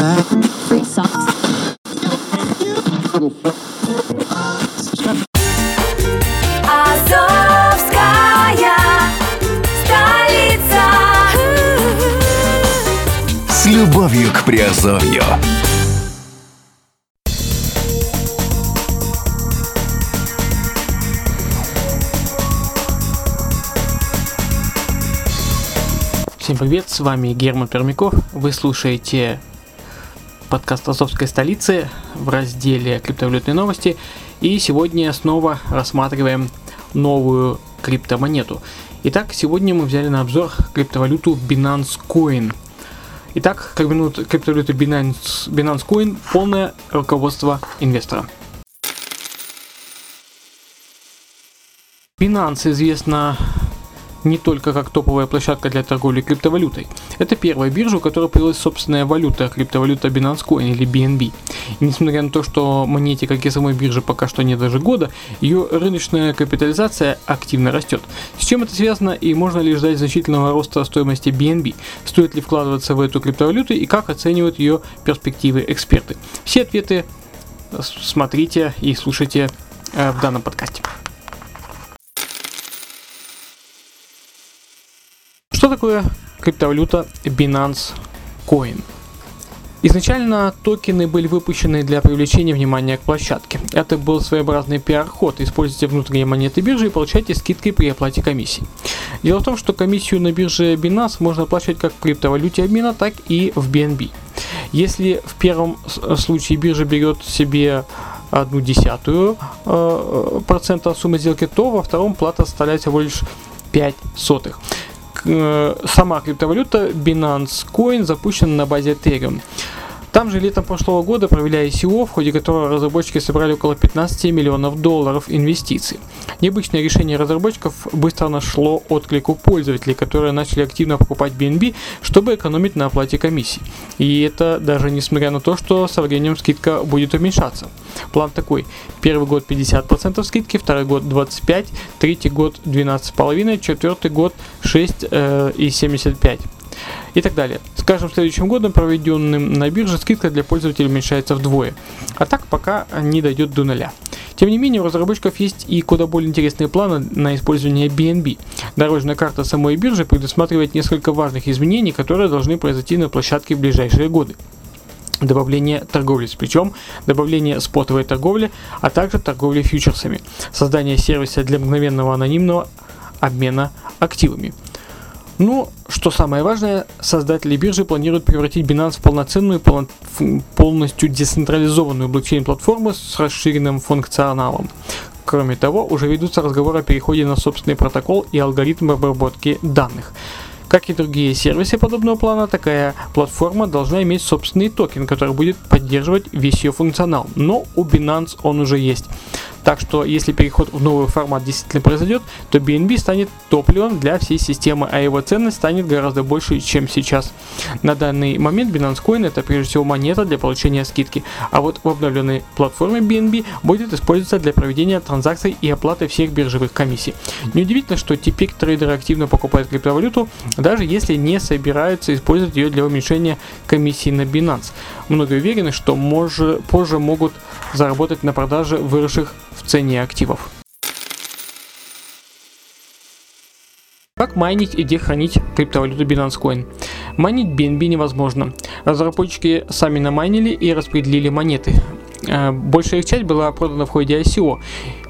Free socks. Азовская столица. С любовью к Приазовью. Всем привет, с вами Герман Пермяков. Вы слушаете подкаст Азовской столицы в разделе криптовалютные новости. И сегодня снова рассматриваем новую криптомонету. Итак, сегодня мы взяли на обзор криптовалюту Binance Coin. Итак, криптовалюты Binance, Binance Coin полное руководство инвестора. Binance известна не только как топовая площадка для торговли криптовалютой. Это первая биржа, у которой появилась собственная валюта, криптовалюта Binance Coin или BNB. И несмотря на то, что монете, как и самой бирже, пока что нет даже года, ее рыночная капитализация активно растет. С чем это связано и можно ли ждать значительного роста стоимости BNB? Стоит ли вкладываться в эту криптовалюту и как оценивают ее перспективы эксперты? Все ответы смотрите и слушайте э, в данном подкасте. Такое криптовалюта Binance Coin? Изначально токены были выпущены для привлечения внимания к площадке. Это был своеобразный пиар-ход. Используйте внутренние монеты биржи и получайте скидки при оплате комиссии. Дело в том, что комиссию на бирже Binance можно оплачивать как в криптовалюте обмена, так и в BNB. Если в первом случае биржа берет себе одну десятую э, процента от суммы сделки, то во втором плата составляет всего лишь 5 сотых сама криптовалюта Binance Coin запущена на базе Ethereum. Там же летом прошлого года провели ICO, в ходе которого разработчики собрали около 15 миллионов долларов инвестиций. Необычное решение разработчиков быстро нашло отклик у пользователей, которые начали активно покупать BNB, чтобы экономить на оплате комиссий. И это даже несмотря на то, что со временем скидка будет уменьшаться. План такой. Первый год 50% скидки, второй год 25%, третий год 12,5%, четвертый год 6,75%. И так далее. С каждым следующим годом, проведенным на бирже, скидка для пользователей уменьшается вдвое. А так пока не дойдет до нуля. Тем не менее, у разработчиков есть и куда более интересные планы на использование BNB. Дорожная карта самой биржи предусматривает несколько важных изменений, которые должны произойти на площадке в ближайшие годы добавление торговли с плечом, добавление спотовой торговли, а также торговли фьючерсами, создание сервиса для мгновенного анонимного обмена активами. Ну, что самое важное, создатели биржи планируют превратить Binance в полноценную, полностью децентрализованную блокчейн-платформу с расширенным функционалом. Кроме того, уже ведутся разговоры о переходе на собственный протокол и алгоритм обработки данных. Как и другие сервисы подобного плана, такая платформа должна иметь собственный токен, который будет поддерживать весь ее функционал. Но у Binance он уже есть. Так что, если переход в новый формат действительно произойдет, то BNB станет топливом для всей системы, а его ценность станет гораздо больше, чем сейчас. На данный момент Binance Coin это прежде всего монета для получения скидки, а вот в обновленной платформе BNB будет использоваться для проведения транзакций и оплаты всех биржевых комиссий. Неудивительно, что теперь трейдеры активно покупают криптовалюту, даже если не собираются использовать ее для уменьшения комиссии на Binance. Многие уверены, что позже могут заработать на продаже выросших в цене активов. Как майнить и где хранить криптовалюту Binance Coin? Майнить BNB невозможно. Разработчики сами намайнили и распределили монеты. Э, большая их часть была продана в ходе ICO.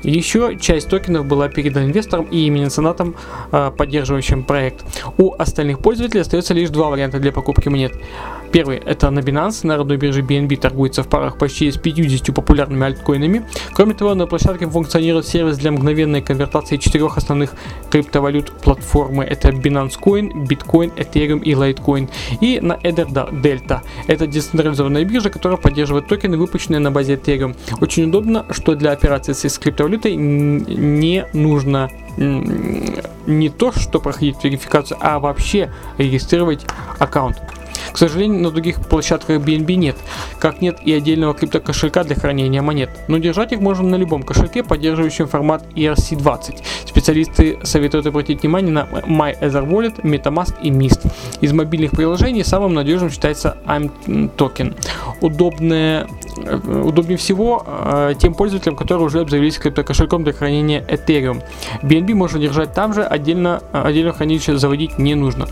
Еще часть токенов была передана инвесторам и меценатам, э, поддерживающим проект. У остальных пользователей остается лишь два варианта для покупки монет. Первый это на Binance, на родной бирже BNB торгуется в парах почти с 50 популярными альткоинами. Кроме того, на площадке функционирует сервис для мгновенной конвертации четырех основных криптовалют платформы. Это Binance Coin, Bitcoin, Ethereum и Litecoin. И на Ether Delta. Это децентрализованная биржа, которая поддерживает токены, выпущенные на базе Ethereum. Очень удобно, что для операций с криптовалютой не нужно не то, что проходить верификацию, а вообще регистрировать аккаунт. К сожалению, на других площадках BNB нет, как нет и отдельного криптокошелька для хранения монет, но держать их можно на любом кошельке, поддерживающем формат ERC20. Специалисты советуют обратить внимание на MyEtherWallet, MetaMask и Mist. Из мобильных приложений самым надежным считается IMToken. Удобное Э, удобнее всего э, тем пользователям, которые уже обзавелись криптокошельком для хранения Ethereum. BNB можно держать там же, отдельно, э, отдельно хранилище заводить не нужно.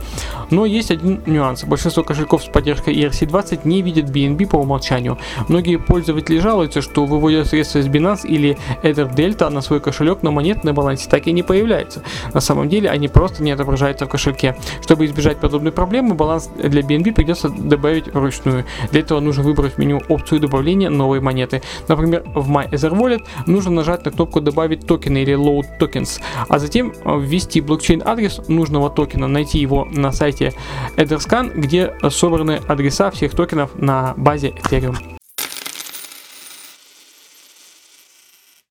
Но есть один нюанс. Большинство кошельков с поддержкой ERC20 не видят BNB по умолчанию. Многие пользователи жалуются, что выводят средства из Binance или Ether Delta на свой кошелек, но монет на балансе так и не появляется. На самом деле они просто не отображаются в кошельке. Чтобы избежать подобной проблемы, баланс для BNB придется добавить вручную. Для этого нужно выбрать в меню опцию добавления добавления новой монеты. Например, в MyEtherWallet нужно нажать на кнопку «Добавить токены» или «Load Tokens», а затем ввести блокчейн-адрес нужного токена, найти его на сайте Etherscan, где собраны адреса всех токенов на базе Ethereum.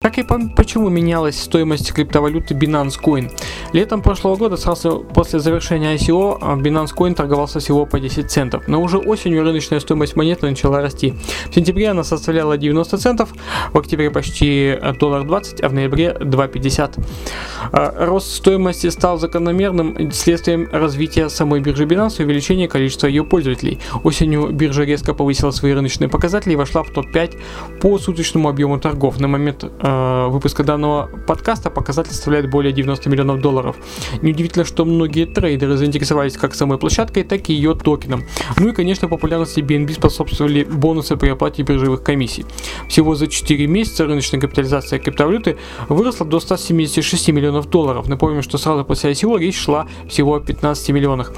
Как и почему менялась стоимость криптовалюты Binance Coin? Летом прошлого года, сразу после завершения ICO, а, Binance Coin торговался всего по 10 центов, но уже осенью рыночная стоимость монеты начала расти. В сентябре она составляла 90 центов, в октябре почти доллар 20, а в ноябре 2,50. А, рост стоимости стал закономерным следствием развития самой биржи Binance и увеличения количества ее пользователей. Осенью биржа резко повысила свои рыночные показатели и вошла в топ-5 по суточному объему торгов. На момент э, выпуска данного подкаста показатель составляет более 90 миллионов долларов. Неудивительно, что многие трейдеры заинтересовались как самой площадкой, так и ее токеном. Ну и, конечно, популярности BNB способствовали бонусы при оплате биржевых комиссий. Всего за 4 месяца рыночная капитализация криптовалюты выросла до 176 миллионов долларов. Напомним, что сразу после ICO речь шла всего о 15 миллионах.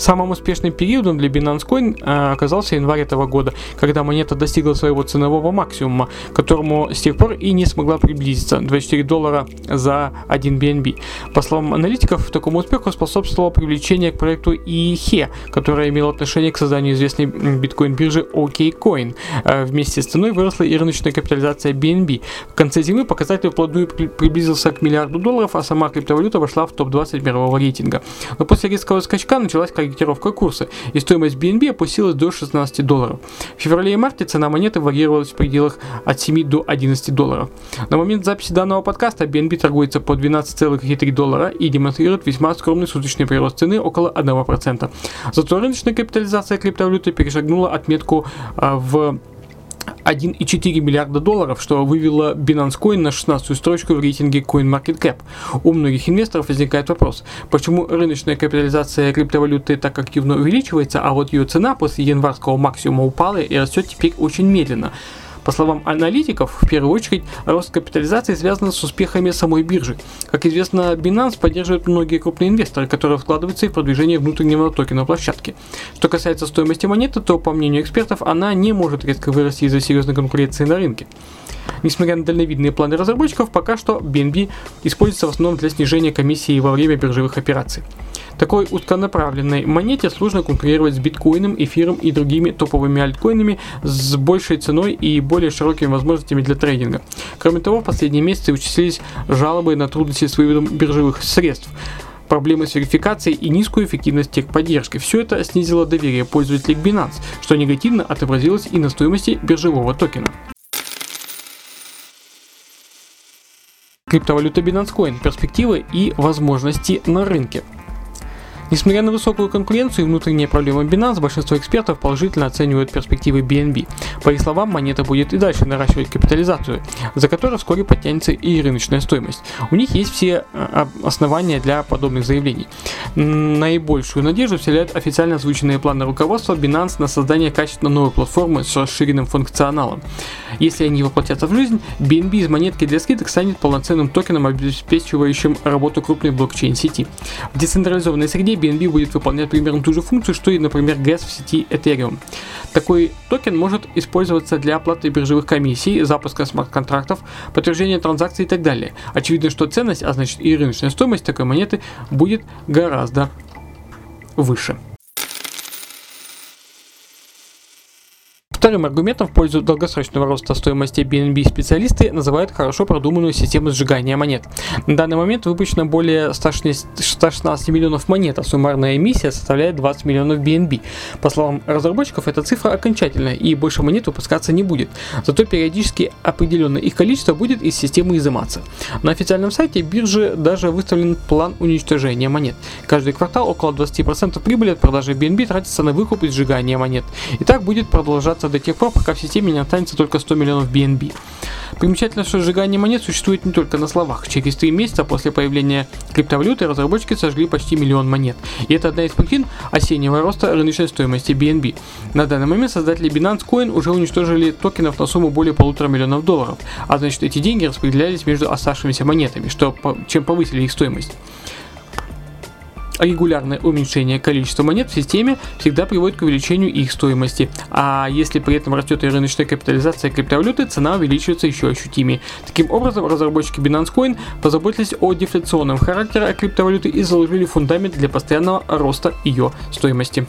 Самым успешным периодом для Binance Coin э, оказался январь этого года, когда монета достигла своего ценового максимума, к которому с тех пор и не смогла приблизиться – 24 доллара за 1 BNB. По словам аналитиков, такому успеху способствовало привлечение к проекту IEHE, которое имело отношение к созданию известной биткоин-биржи OKCoin. Э, вместе с ценой выросла и рыночная капитализация BNB. В конце зимы показатель вплотную приблизился к миллиарду долларов, а сама криптовалюта вошла в топ-20 мирового рейтинга. Но после резкого скачка началась корректировка курса, и стоимость BNB опустилась до 16 долларов. В феврале и марте цена монеты варьировалась в пределах от 7 до 11 долларов. На момент записи данного подкаста BNB торгуется по 12,3 доллара и демонстрирует весьма скромный суточный прирост цены около 1%. Зато рыночная капитализация криптовалюты перешагнула отметку а, в 1,4 миллиарда долларов, что вывело Binance Coin на 16 строчку в рейтинге CoinMarketCap. У многих инвесторов возникает вопрос, почему рыночная капитализация криптовалюты так активно увеличивается, а вот ее цена после январского максимума упала и растет теперь очень медленно. По словам аналитиков, в первую очередь, рост капитализации связан с успехами самой биржи. Как известно, Binance поддерживает многие крупные инвесторы, которые вкладываются в продвижение внутреннего токена площадки. Что касается стоимости монеты, то, по мнению экспертов, она не может резко вырасти из-за серьезной конкуренции на рынке. Несмотря на дальновидные планы разработчиков, пока что BNB используется в основном для снижения комиссии во время биржевых операций. Такой узконаправленной монете сложно конкурировать с биткоином, эфиром и другими топовыми альткоинами с большей ценой и более широкими возможностями для трейдинга. Кроме того, в последние месяцы участились жалобы на трудности с выводом биржевых средств проблемы с верификацией и низкую эффективность техподдержки. Все это снизило доверие пользователей к Binance, что негативно отобразилось и на стоимости биржевого токена. Криптовалюта Binance Coin, перспективы и возможности на рынке. Несмотря на высокую конкуренцию и внутренние проблемы Binance, большинство экспертов положительно оценивают перспективы BNB. По их словам, монета будет и дальше наращивать капитализацию, за которой вскоре подтянется и рыночная стоимость. У них есть все э, основания для подобных заявлений. Наибольшую надежду вселяют официально озвученные планы руководства Binance на создание качественно новой платформы с расширенным функционалом. Если они воплотятся в жизнь, BNB из монетки для скидок станет полноценным токеном, обеспечивающим работу крупной блокчейн-сети. В децентрализованной среде BNB будет выполнять примерно ту же функцию, что и, например, gas в сети Ethereum. Такой токен может использоваться для оплаты биржевых комиссий, запуска смарт-контрактов, подтверждения транзакций и так далее. Очевидно, что ценность, а значит и рыночная стоимость такой монеты будет гораздо выше. Вторым аргументом в пользу долгосрочного роста стоимости BNB специалисты называют хорошо продуманную систему сжигания монет. На данный момент выпущено более 116 миллионов монет, а суммарная эмиссия составляет 20 миллионов BNB. По словам разработчиков, эта цифра окончательная и больше монет выпускаться не будет. Зато периодически определенное их количество будет из системы изыматься. На официальном сайте биржи даже выставлен план уничтожения монет. Каждый квартал около 20% прибыли от продажи BNB тратится на выкуп и сжигание монет. И так будет продолжаться до тех пор, пока в системе не останется только 100 миллионов BNB. Примечательно, что сжигание монет существует не только на словах. Через три месяца после появления криптовалюты разработчики сожгли почти миллион монет. И это одна из причин осеннего роста рыночной стоимости BNB. На данный момент создатели Binance Coin уже уничтожили токенов на сумму более полутора миллионов долларов, а значит эти деньги распределялись между оставшимися монетами, что чем повысили их стоимость регулярное уменьшение количества монет в системе всегда приводит к увеличению их стоимости. А если при этом растет и рыночная капитализация криптовалюты, цена увеличивается еще ощутимее. Таким образом, разработчики Binance Coin позаботились о дефляционном характере криптовалюты и заложили фундамент для постоянного роста ее стоимости.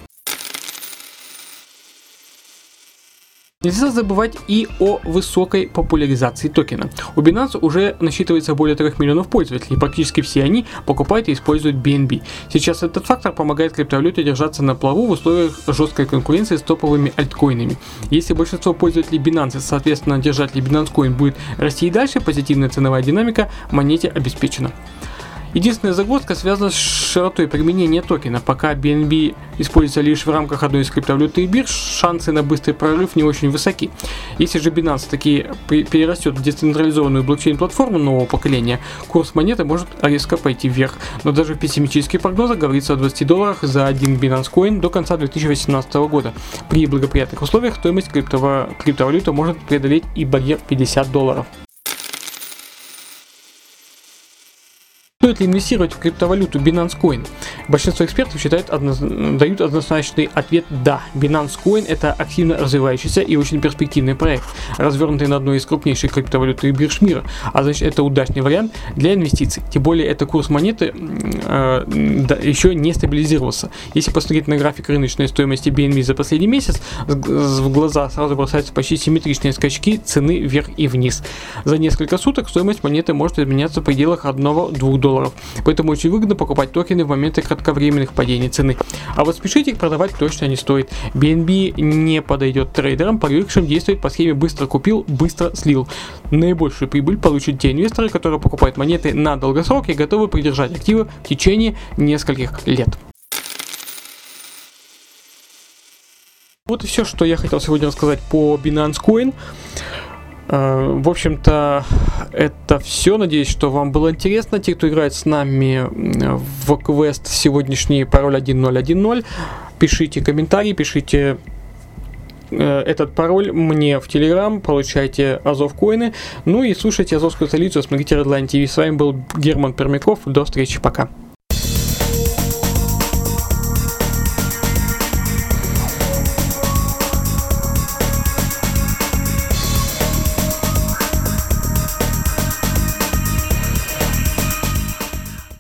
Нельзя забывать и о высокой популяризации токена. У Binance уже насчитывается более 3 миллионов пользователей, и практически все они покупают и используют BNB. Сейчас этот фактор помогает криптовалюте держаться на плаву в условиях жесткой конкуренции с топовыми альткоинами. Если большинство пользователей Binance, соответственно держателей Binance Coin будет расти и дальше, позитивная ценовая динамика монете обеспечена. Единственная загвоздка связана с широтой применения токена. Пока BNB используется лишь в рамках одной из криптовалюты и бирж, шансы на быстрый прорыв не очень высоки. Если же Binance таки перерастет в децентрализованную блокчейн-платформу нового поколения, курс монеты может резко пойти вверх. Но даже в пессимистических прогнозах говорится о 20 долларах за один Binance Coin до конца 2018 года. При благоприятных условиях стоимость криптовалюты может преодолеть и барьер 50 долларов. Стоит ли инвестировать в криптовалюту Binance Coin? Большинство экспертов считают, одно, дают однозначный ответ «да». Binance Coin – это активно развивающийся и очень перспективный проект, развернутый на одной из крупнейших криптовалютных бирж мира, а значит это удачный вариант для инвестиций. Тем более это курс монеты э, да, еще не стабилизировался. Если посмотреть на график рыночной стоимости BNB за последний месяц, в глаза сразу бросаются почти симметричные скачки цены вверх и вниз. За несколько суток стоимость монеты может изменяться в пределах 1-2 долларов долларов. Поэтому очень выгодно покупать токены в моменты кратковременных падений цены. А вот спешите их продавать точно не стоит. BNB не подойдет трейдерам, привыкшим действовать по схеме быстро купил, быстро слил. Наибольшую прибыль получат те инвесторы, которые покупают монеты на долгосрок и готовы придержать активы в течение нескольких лет. Вот и все, что я хотел сегодня рассказать по Binance Coin. Э, в общем-то, это все. Надеюсь, что вам было интересно. Те, кто играет с нами в квест сегодняшний пароль 1010, пишите комментарии, пишите э, этот пароль мне в Телеграм, получайте Азов коины, ну и слушайте Азовскую столицу, смотрите Redline TV. С вами был Герман Пермяков, до встречи, пока.